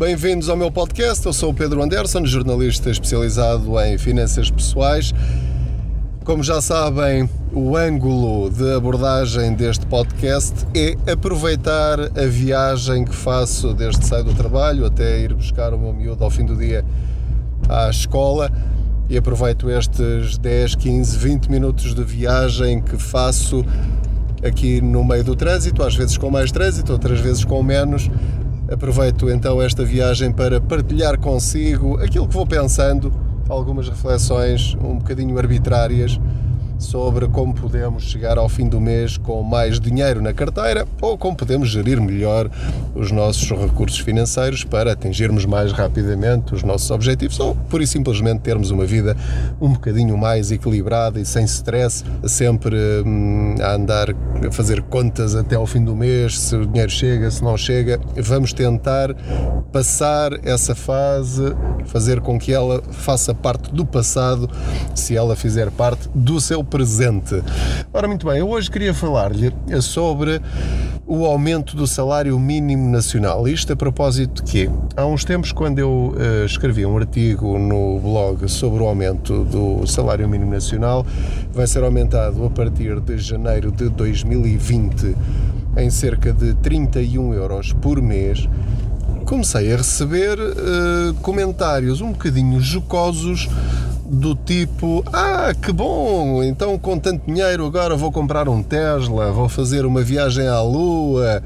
Bem-vindos ao meu podcast. Eu sou o Pedro Anderson, jornalista especializado em finanças pessoais. Como já sabem, o ângulo de abordagem deste podcast é aproveitar a viagem que faço desde saio do trabalho até ir buscar o meu miúdo ao fim do dia à escola e aproveito estes 10, 15, 20 minutos de viagem que faço aqui no meio do trânsito, às vezes com mais trânsito, outras vezes com menos. Aproveito então esta viagem para partilhar consigo aquilo que vou pensando, algumas reflexões um bocadinho arbitrárias sobre como podemos chegar ao fim do mês com mais dinheiro na carteira ou como podemos gerir melhor os nossos recursos financeiros para atingirmos mais rapidamente os nossos objetivos ou, por e simplesmente, termos uma vida um bocadinho mais equilibrada e sem stress, sempre hum, a andar a fazer contas até ao fim do mês, se o dinheiro chega, se não chega. Vamos tentar passar essa fase, fazer com que ela faça parte do passado, se ela fizer parte do seu presente. Ora, muito bem, eu hoje queria falar-lhe sobre o aumento do salário mínimo nacional. Isto a propósito de que há uns tempos, quando eu uh, escrevi um artigo no blog sobre o aumento do salário mínimo nacional, vai ser aumentado a partir de janeiro de 2020 em cerca de 31 euros por mês comecei a receber uh, comentários um bocadinho jocosos do tipo: Ah, que bom! Então, com tanto dinheiro, agora vou comprar um Tesla, vou fazer uma viagem à Lua,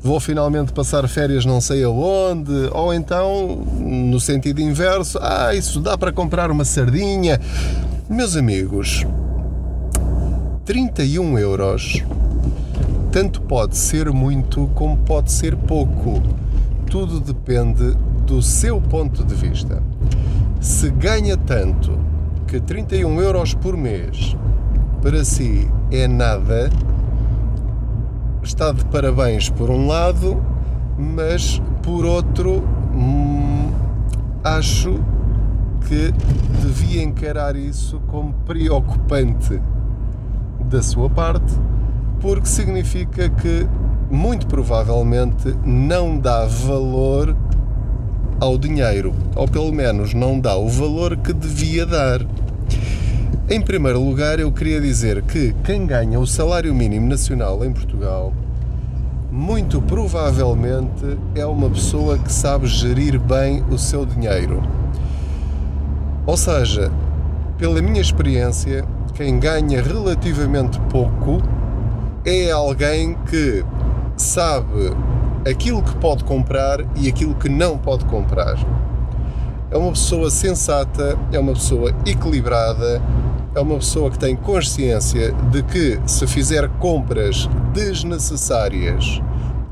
vou finalmente passar férias não sei aonde. Ou então, no sentido inverso: Ah, isso dá para comprar uma sardinha. Meus amigos, 31 euros tanto pode ser muito como pode ser pouco. Tudo depende do seu ponto de vista se ganha tanto que 31 euros por mês para si é nada, está de parabéns por um lado, mas por outro, hum, acho que devia encarar isso como preocupante da sua parte, porque significa que muito provavelmente não dá valor ao dinheiro, ou pelo menos não dá o valor que devia dar. Em primeiro lugar, eu queria dizer que quem ganha o salário mínimo nacional em Portugal, muito provavelmente é uma pessoa que sabe gerir bem o seu dinheiro. Ou seja, pela minha experiência, quem ganha relativamente pouco é alguém que sabe aquilo que pode comprar e aquilo que não pode comprar. É uma pessoa sensata, é uma pessoa equilibrada, é uma pessoa que tem consciência de que se fizer compras desnecessárias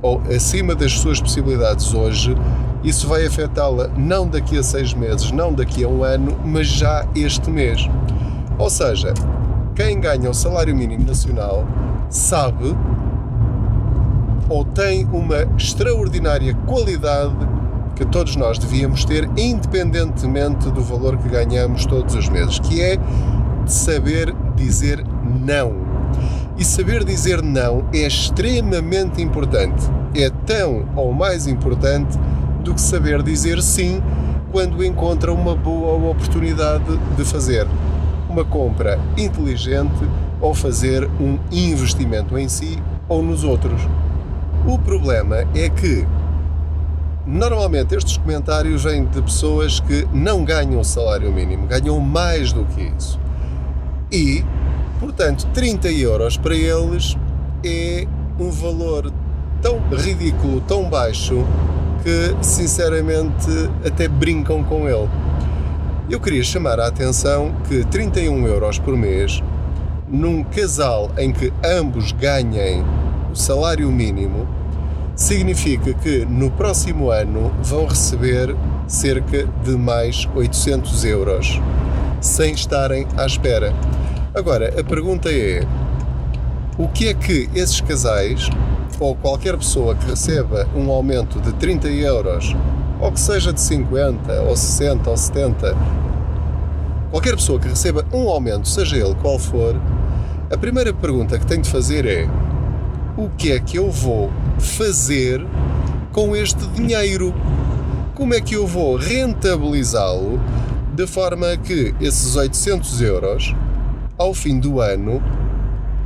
ou acima das suas possibilidades hoje, isso vai afetá-la não daqui a seis meses, não daqui a um ano, mas já este mês. Ou seja, quem ganha o salário mínimo nacional sabe ou tem uma extraordinária qualidade que todos nós devíamos ter, independentemente do valor que ganhamos todos os meses, que é saber dizer não. E saber dizer não é extremamente importante. É tão ou mais importante do que saber dizer sim quando encontra uma boa oportunidade de fazer uma compra inteligente ou fazer um investimento em si ou nos outros. O problema é que normalmente estes comentários vêm de pessoas que não ganham salário mínimo, ganham mais do que isso. E, portanto, 30 euros para eles é um valor tão ridículo, tão baixo, que sinceramente até brincam com ele. Eu queria chamar a atenção que 31 euros por mês, num casal em que ambos ganhem o salário mínimo, significa que no próximo ano vão receber cerca de mais 800 euros, sem estarem à espera. Agora, a pergunta é: o que é que esses casais, ou qualquer pessoa que receba um aumento de 30 euros, ou que seja de 50, ou 60, ou 70, qualquer pessoa que receba um aumento, seja ele qual for, a primeira pergunta que tem de fazer é: o que é que eu vou fazer com este dinheiro? como é que eu vou rentabilizá-lo de forma que esses 800 euros, ao fim do ano,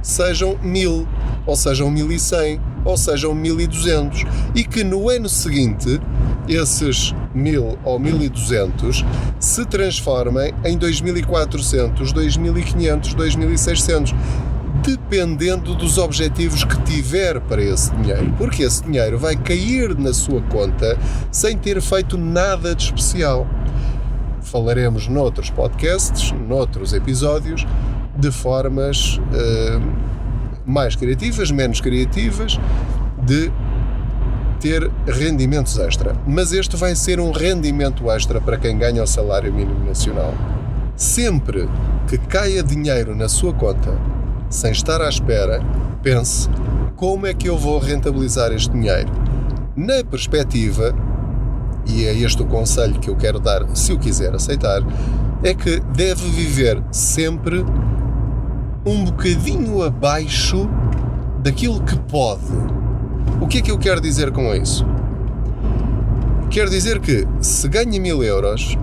sejam 1000, ou sejam 1100, ou sejam 1200, e que no ano seguinte esses 1000 ou 1200 se transformem em 2400, 2500, 2600 dependendo dos objetivos que tiver para esse dinheiro, porque esse dinheiro vai cair na sua conta sem ter feito nada de especial. Falaremos noutros podcasts, noutros episódios, de formas uh, mais criativas, menos criativas, de ter rendimentos extra. Mas este vai ser um rendimento extra para quem ganha o salário mínimo nacional. Sempre que caia dinheiro na sua conta sem estar à espera, pense como é que eu vou rentabilizar este dinheiro. Na perspectiva, e é este o conselho que eu quero dar, se o quiser aceitar, é que deve viver sempre um bocadinho abaixo daquilo que pode. O que é que eu quero dizer com isso? Quero dizer que se ganha mil euros,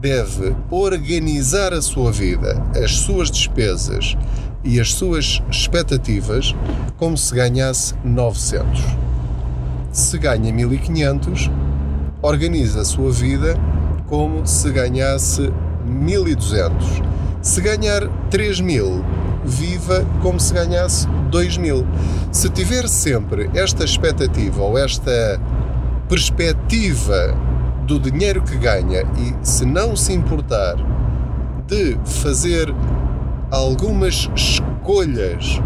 deve organizar a sua vida, as suas despesas e as suas expectativas como se ganhasse 900. Se ganha 1500, organiza a sua vida como se ganhasse 1200. Se ganhar 3000, viva como se ganhasse 2000. Se tiver sempre esta expectativa ou esta perspectiva do dinheiro que ganha e se não se importar de fazer algumas escolhas.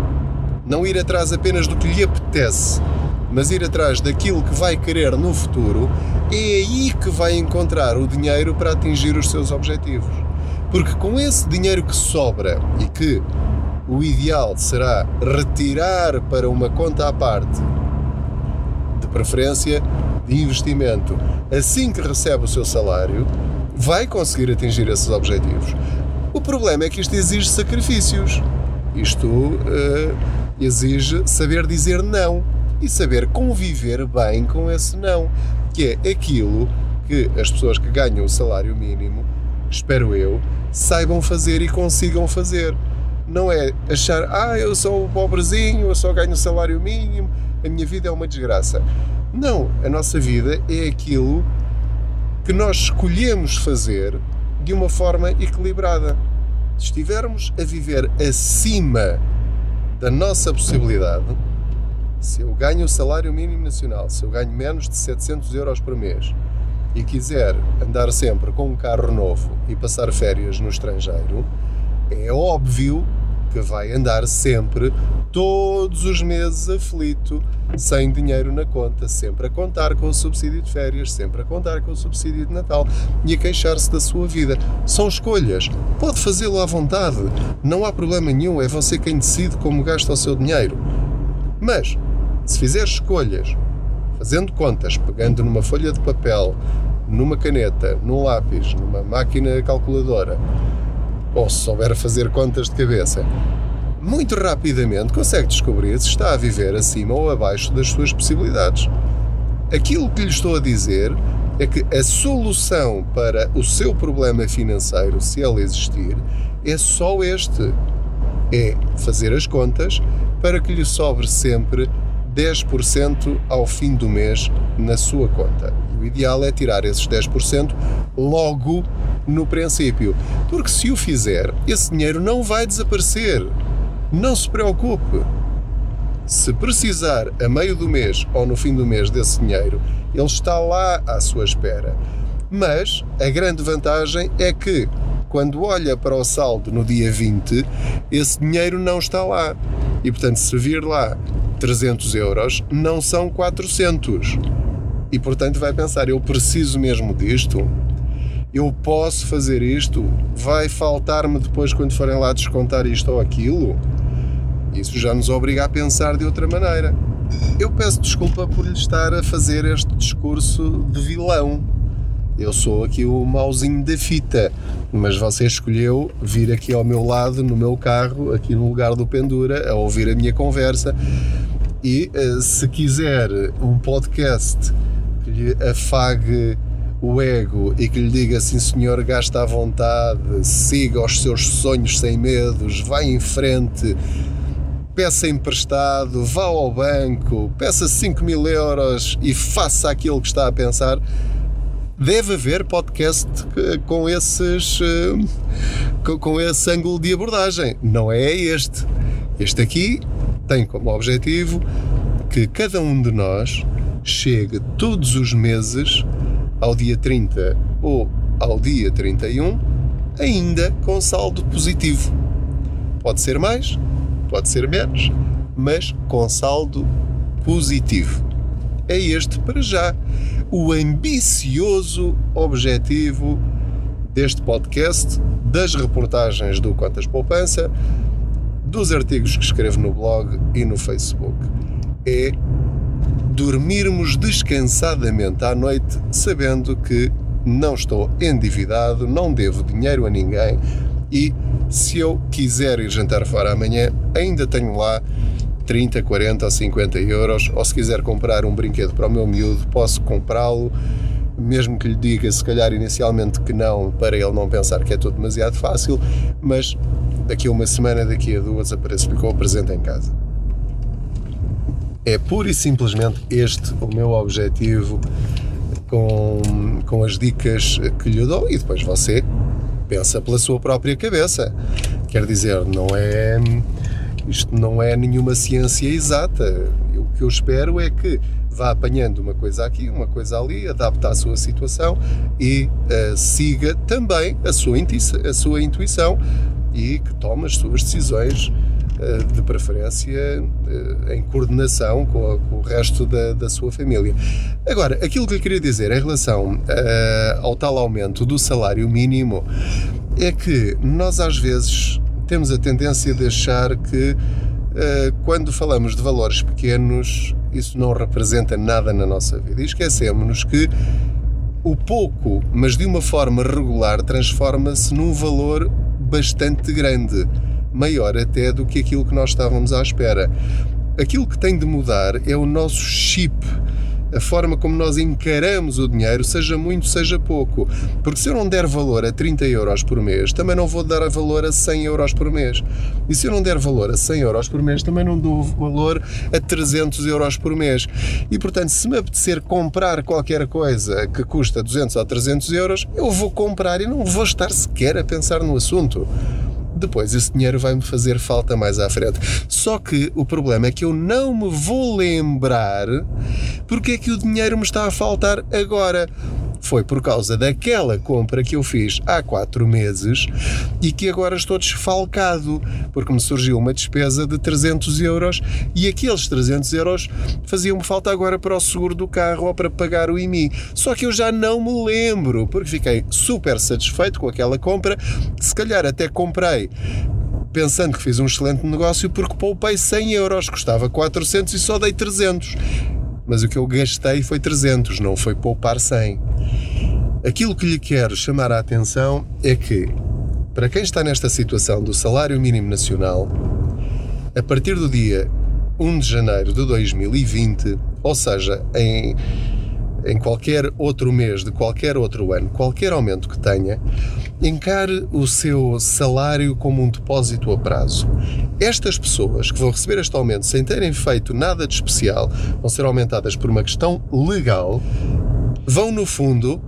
Não ir atrás apenas do que lhe apetece, mas ir atrás daquilo que vai querer no futuro, é aí que vai encontrar o dinheiro para atingir os seus objetivos. Porque com esse dinheiro que sobra e que o ideal será retirar para uma conta à parte, de preferência de investimento, assim que recebe o seu salário, vai conseguir atingir esses objetivos. O problema é que isto exige sacrifícios. Isto uh, exige saber dizer não e saber conviver bem com esse não, que é aquilo que as pessoas que ganham o salário mínimo, espero eu, saibam fazer e consigam fazer. Não é achar, ah, eu sou pobrezinho, eu só ganho o salário mínimo, a minha vida é uma desgraça. Não, a nossa vida é aquilo que nós escolhemos fazer de uma forma equilibrada. Se estivermos a viver acima da nossa possibilidade, se eu ganho o salário mínimo nacional, se eu ganho menos de 700 euros por mês e quiser andar sempre com um carro novo e passar férias no estrangeiro, é óbvio que vai andar sempre, todos os meses aflito, sem dinheiro na conta, sempre a contar com o subsídio de férias, sempre a contar com o subsídio de Natal e a queixar-se da sua vida. São escolhas. Pode fazê-lo à vontade. Não há problema nenhum. É você quem decide como gasta o seu dinheiro. Mas, se fizer escolhas, fazendo contas, pegando numa folha de papel, numa caneta, num lápis, numa máquina calculadora, ou se souber fazer contas de cabeça, muito rapidamente consegue descobrir se está a viver acima ou abaixo das suas possibilidades. Aquilo que lhe estou a dizer é que a solução para o seu problema financeiro, se ele existir, é só este: é fazer as contas para que lhe sobre sempre 10% ao fim do mês na sua conta. O ideal é tirar esses 10% logo no princípio, porque se o fizer, esse dinheiro não vai desaparecer. Não se preocupe. Se precisar a meio do mês ou no fim do mês desse dinheiro, ele está lá à sua espera. Mas a grande vantagem é que, quando olha para o saldo no dia 20, esse dinheiro não está lá. E portanto, se vir lá 300 euros, não são 400 e portanto vai pensar: eu preciso mesmo disto? Eu posso fazer isto? Vai faltar-me depois quando forem lá descontar isto ou aquilo? Isso já nos obriga a pensar de outra maneira. Eu peço desculpa por lhe estar a fazer este discurso de vilão. Eu sou aqui o mauzinho da fita, mas você escolheu vir aqui ao meu lado, no meu carro, aqui no lugar do Pendura, a ouvir a minha conversa. E eh, se quiser um podcast que lhe afague o ego e que lhe diga assim, senhor, gasta à vontade, siga os seus sonhos sem medos, vá em frente, peça emprestado, vá ao banco, peça 5 mil euros e faça aquilo que está a pensar. Deve haver podcast com esses eh, com esse ângulo de abordagem. Não é este. Este aqui tem como objetivo que cada um de nós chegue todos os meses ao dia 30 ou ao dia 31 ainda com saldo positivo. Pode ser mais, pode ser menos, mas com saldo positivo. É este para já o ambicioso objetivo deste podcast, das reportagens do Contas Poupança, dos artigos que escrevo no blog e no Facebook. É dormirmos descansadamente à noite, sabendo que não estou endividado, não devo dinheiro a ninguém e se eu quiser ir jantar fora amanhã, ainda tenho lá 30, 40 ou 50 euros, ou se quiser comprar um brinquedo para o meu miúdo, posso comprá-lo, mesmo que lhe diga, se calhar inicialmente que não, para ele não pensar que é tudo demasiado fácil, mas daqui a uma semana, daqui a duas, apareço-lhe com o presente em casa. É pura e simplesmente este o meu objetivo com, com as dicas que lhe dou e depois você pensa pela sua própria cabeça. Quer dizer, não é isto não é nenhuma ciência exata. O que eu espero é que vá apanhando uma coisa aqui, uma coisa ali, adapta à sua situação e uh, siga também a sua, a sua intuição e que tome as suas decisões de preferência eh, em coordenação com, o resto da, da, sua família. Agora, aquilo que eu queria dizer em relação uh, ao tal aumento do salário mínimo é que nós às vezes temos a tendência de achar que quando falamos de valores pequenos isso não representa nada na nossa vida e esquecemos-nos que o pouco, mas de uma forma regular, transforma-se num valor bastante grande maior até do que aquilo que nós estávamos à espera. Aquilo que tem de mudar é o nosso chip, a forma como nós encaramos o dinheiro, seja muito, seja pouco. Porque se eu não der valor a 30 euros por mês, também não vou dar valor a 100 euros por mês. E se eu não der valor a 100 euros por mês, também não dou valor a 300 euros por mês. E portanto, se me apetecer comprar qualquer coisa que custa 200 ou 300 euros, eu vou comprar e não vou estar sequer a pensar no assunto depois esse dinheiro vai-me fazer falta mais à frente. Só que o problema é que eu não me vou lembrar porque é que o dinheiro me está a faltar agora foi por causa daquela compra que eu fiz há quatro meses e que agora estou desfalcado, porque me surgiu uma despesa de 300 euros e aqueles 300 euros faziam-me falta agora para o seguro do carro ou para pagar o IMI. Só que eu já não me lembro, porque fiquei super satisfeito com aquela compra, se calhar até comprei pensando que fiz um excelente negócio porque poupei 100 euros, custava 400 e só dei 300 mas o que eu gastei foi 300, não foi poupar 100. Aquilo que lhe quero chamar a atenção é que, para quem está nesta situação do salário mínimo nacional, a partir do dia 1 de janeiro de 2020, ou seja, em, em qualquer outro mês de qualquer outro ano, qualquer aumento que tenha, encare o seu salário como um depósito a prazo. Estas pessoas que vão receber este aumento sem terem feito nada de especial, vão ser aumentadas por uma questão legal, vão no fundo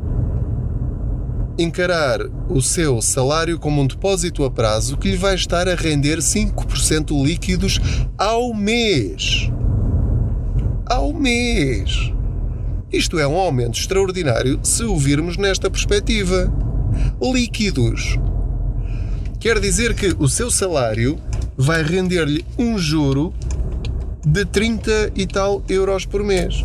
encarar o seu salário como um depósito a prazo que lhe vai estar a render 5% líquidos ao mês. Ao mês. Isto é um aumento extraordinário se o virmos nesta perspectiva líquidos. Quer dizer que o seu salário vai render-lhe um juro de 30 e tal euros por mês.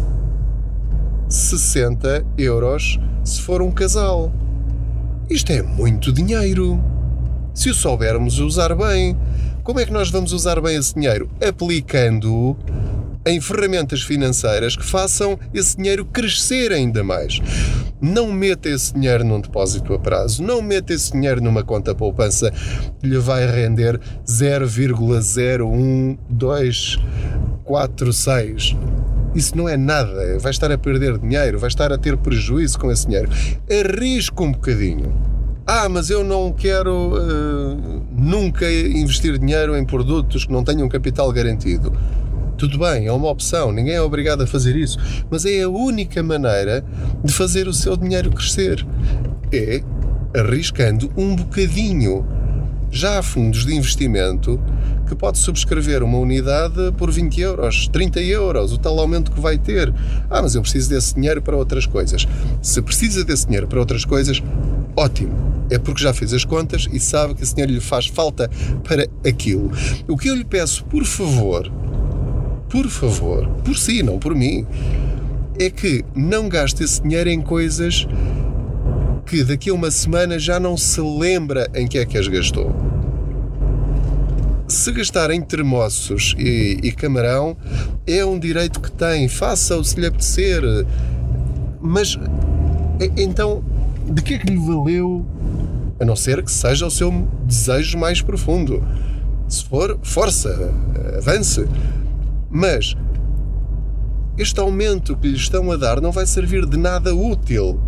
60 euros se for um casal. Isto é muito dinheiro. Se o soubermos usar bem, como é que nós vamos usar bem esse dinheiro? Aplicando-o em ferramentas financeiras que façam esse dinheiro crescer ainda mais. Não meta esse dinheiro num depósito a prazo, não meta esse dinheiro numa conta poupança que lhe vai render 0,01246. Isso não é nada. Vai estar a perder dinheiro, vai estar a ter prejuízo com esse dinheiro. Arrisca um bocadinho. Ah, mas eu não quero uh, nunca investir dinheiro em produtos que não tenham capital garantido. Tudo bem, é uma opção, ninguém é obrigado a fazer isso, mas é a única maneira de fazer o seu dinheiro crescer. É arriscando um bocadinho. Já há fundos de investimento que pode subscrever uma unidade por 20 euros, 30 euros, o tal aumento que vai ter. Ah, mas eu preciso desse dinheiro para outras coisas. Se precisa desse dinheiro para outras coisas, ótimo. É porque já fez as contas e sabe que esse dinheiro lhe faz falta para aquilo. O que eu lhe peço, por favor, por favor, por si, não por mim, é que não gaste esse dinheiro em coisas que daqui a uma semana já não se lembra em que é que as gastou. Se gastar em termossos e, e camarão, é um direito que tem, faça-o se lhe apetecer. Mas então, de que é que lhe valeu? A não ser que seja o seu desejo mais profundo. Se for, força, avance. Mas este aumento que lhe estão a dar não vai servir de nada útil.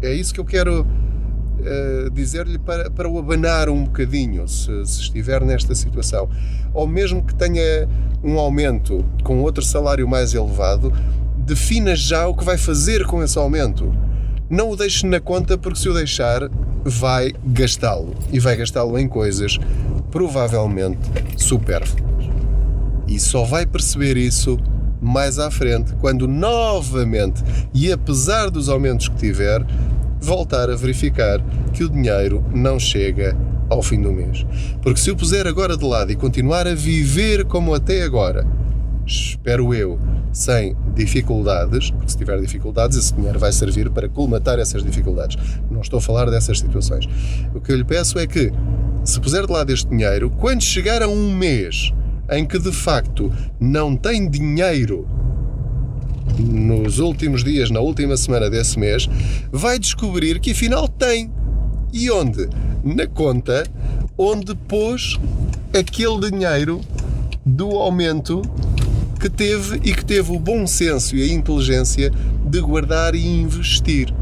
É isso que eu quero uh, dizer-lhe para, para o abanar um bocadinho, se, se estiver nesta situação. Ou mesmo que tenha um aumento com outro salário mais elevado, defina já o que vai fazer com esse aumento. Não o deixe na conta, porque se o deixar, vai gastá-lo. E vai gastá-lo em coisas provavelmente supérfluas. E só vai perceber isso mais à frente, quando novamente, e apesar dos aumentos que tiver, voltar a verificar que o dinheiro não chega ao fim do mês. Porque se o puser agora de lado e continuar a viver como até agora, espero eu, sem dificuldades, porque se tiver dificuldades, esse dinheiro vai servir para colmatar essas dificuldades. Não estou a falar dessas situações. O que eu lhe peço é que, se puser de lado este dinheiro, quando chegar a um mês em que de facto não tem dinheiro nos últimos dias, na última semana desse mês, vai descobrir que afinal tem. E onde? Na conta onde pôs aquele dinheiro do aumento que teve e que teve o bom senso e a inteligência de guardar e investir.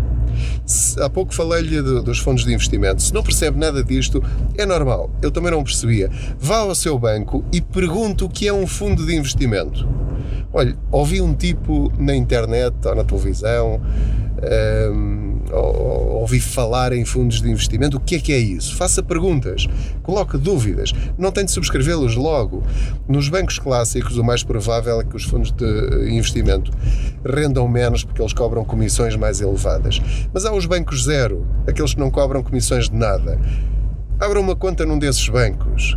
Há pouco falei-lhe dos fundos de investimento. Se não percebe nada disto, é normal. Eu também não percebia. Vá ao seu banco e pergunte o que é um fundo de investimento. Olha, ouvi um tipo na internet ou na televisão. Um, ouvi falar em fundos de investimento, o que é que é isso? Faça perguntas, coloque dúvidas, não tem de subscrevê-los logo. Nos bancos clássicos, o mais provável é que os fundos de investimento rendam menos porque eles cobram comissões mais elevadas. Mas há os bancos zero, aqueles que não cobram comissões de nada. Abra uma conta num desses bancos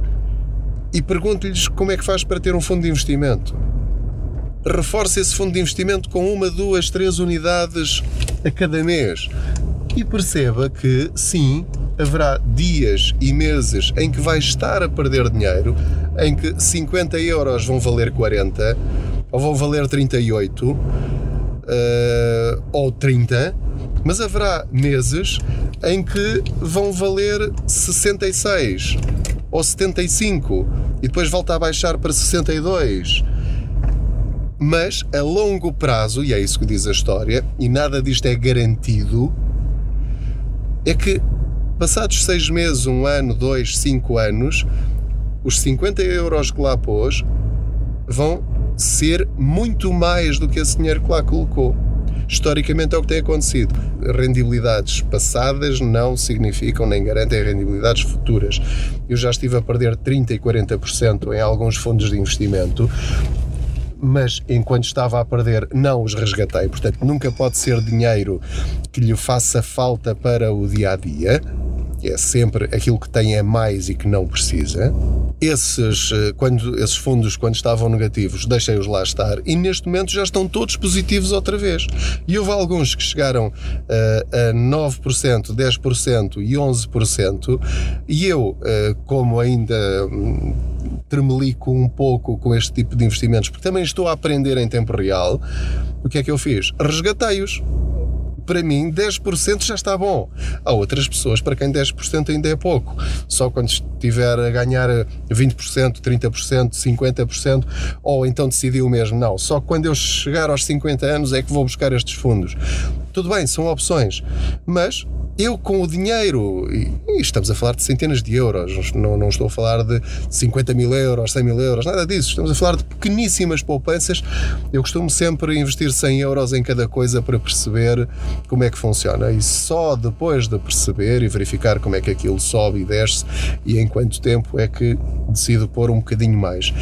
e pergunte-lhes como é que faz para ter um fundo de investimento reforce esse fundo de investimento com uma, duas, três unidades a cada mês. E perceba que, sim, haverá dias e meses em que vai estar a perder dinheiro, em que 50 euros vão valer 40, ou vão valer 38, uh, eh, ou 30, mas haverá meses em que vão valer 66 ou 75 e depois volta a baixar para 62 mas a longo prazo, e é isso que diz a história, e nada disto é garantido, é que passados seis meses, um ano, dois, cinco anos, os 50 euros que lá pôs vão ser muito mais do que esse dinheiro que lá colocou. Historicamente é o que tem acontecido. Rendibilidades passadas não significam nem garantem rendibilidades futuras. Eu já estive a perder 30% e 40% em alguns fundos de investimento mas enquanto estava a perder, não os resgatei. Portanto, nunca pode ser dinheiro que lhe faça falta para o dia a dia. É sempre aquilo que tem é mais e que não precisa. Esses, eh, quando, esses fundos, quando estavam negativos, deixem-os lá estar e neste momento já estão todos positivos outra vez. E houve alguns que chegaram uh, a 9%, 10% e 11%, e eu, uh, como ainda. Hum, tremelico um pouco com este tipo de investimentos, porque também estou a aprender em tempo real, o que é que eu fiz? Resgatei-os para mim 10% já está bom. Há outras pessoas para quem 10% ainda é pouco. Só quando estiver a ganhar 20%, 30%, 50%, ou então decidiu mesmo, não, só quando eu chegar aos 50 anos é que vou buscar estes fundos. Tudo bem, são opções, mas eu com o dinheiro, e estamos a falar de centenas de euros, não, não estou a falar de 50 mil euros, 100 mil euros, nada disso, estamos a falar de pequeníssimas poupanças. Eu costumo sempre investir 100 euros em cada coisa para perceber como é que funciona e só depois de perceber e verificar como é que aquilo sobe e desce e em quanto tempo é que decido pôr um bocadinho mais.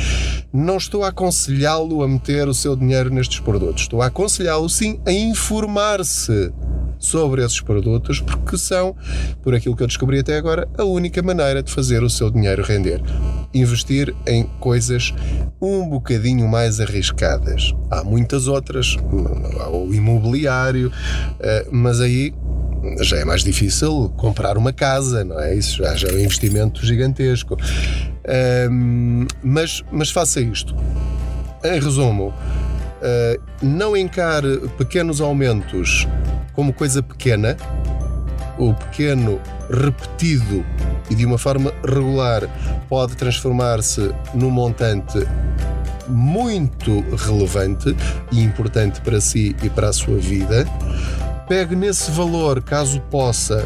Não estou a aconselhá-lo a meter o seu dinheiro nestes produtos, estou a aconselhá-lo sim a informar-se sobre esses produtos, porque são, por aquilo que eu descobri até agora, a única maneira de fazer o seu dinheiro render. Investir em coisas um bocadinho mais arriscadas. Há muitas outras, há o imobiliário, eh, mas aí já é mais difícil comprar uma casa, não é? Isso já, já é um investimento gigantesco. mas, mas faça isto. Em resumo, uh, não encare pequenos aumentos como coisa pequena, o pequeno repetido e de uma forma regular pode transformar-se num montante muito relevante e importante para si e para a sua vida. Pegue nesse valor, caso possa,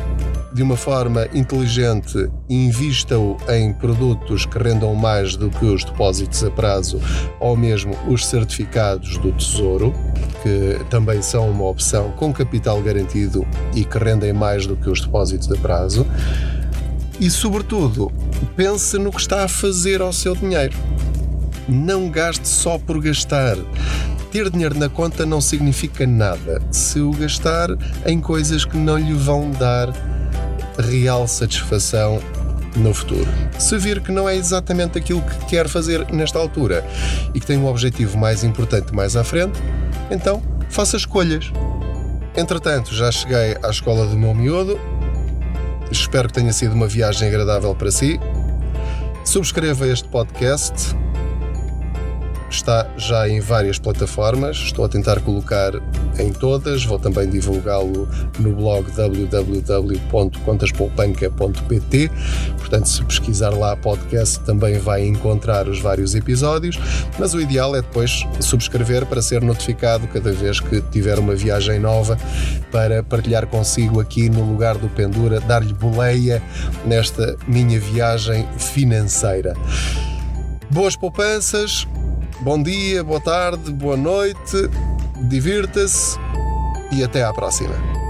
de uma forma inteligente invista-o em produtos que rendam mais do que os depósitos a prazo ou mesmo os certificados do Tesouro, que também são uma opção com capital garantido e que rendem mais do que os depósitos a prazo. E, sobretudo, pense no que está a fazer ao seu dinheiro. Não gaste só por gastar ter dinheiro na conta não significa nada se o gastar em coisas que não lhe vão dar real satisfação no futuro. Se vir que não é exatamente aquilo que quer fazer nesta altura e que tem um objetivo mais importante mais à frente, então faça escolhas. Entretanto, já cheguei à escola do meu miúdo. Espero que tenha sido uma viagem agradável para si. Subscreva este podcast está já em várias plataformas, estou a tentar colocar em todas, vou também divulgá-lo no blog www.contaspoupanca.pt. Portanto, se pesquisar lá podcast, também vai encontrar os vários episódios, mas o ideal é depois subscrever para ser notificado cada vez que tiver uma viagem nova para partilhar consigo aqui no lugar do Pendura, dar-lhe boleia nesta minha viagem financeira. Boas poupanças, Bom dia, boa tarde, boa noite, divirta-se e até à próxima.